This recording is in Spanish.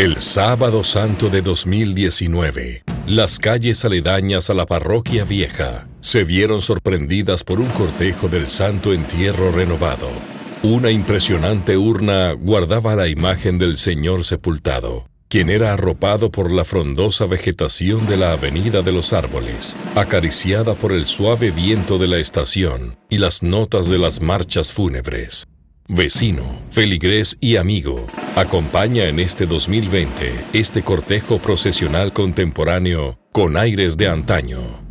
El sábado santo de 2019, las calles aledañas a la parroquia vieja se vieron sorprendidas por un cortejo del santo entierro renovado. Una impresionante urna guardaba la imagen del Señor sepultado, quien era arropado por la frondosa vegetación de la Avenida de los Árboles, acariciada por el suave viento de la estación y las notas de las marchas fúnebres. Vecino, feligrés y amigo, acompaña en este 2020 este cortejo procesional contemporáneo con aires de antaño.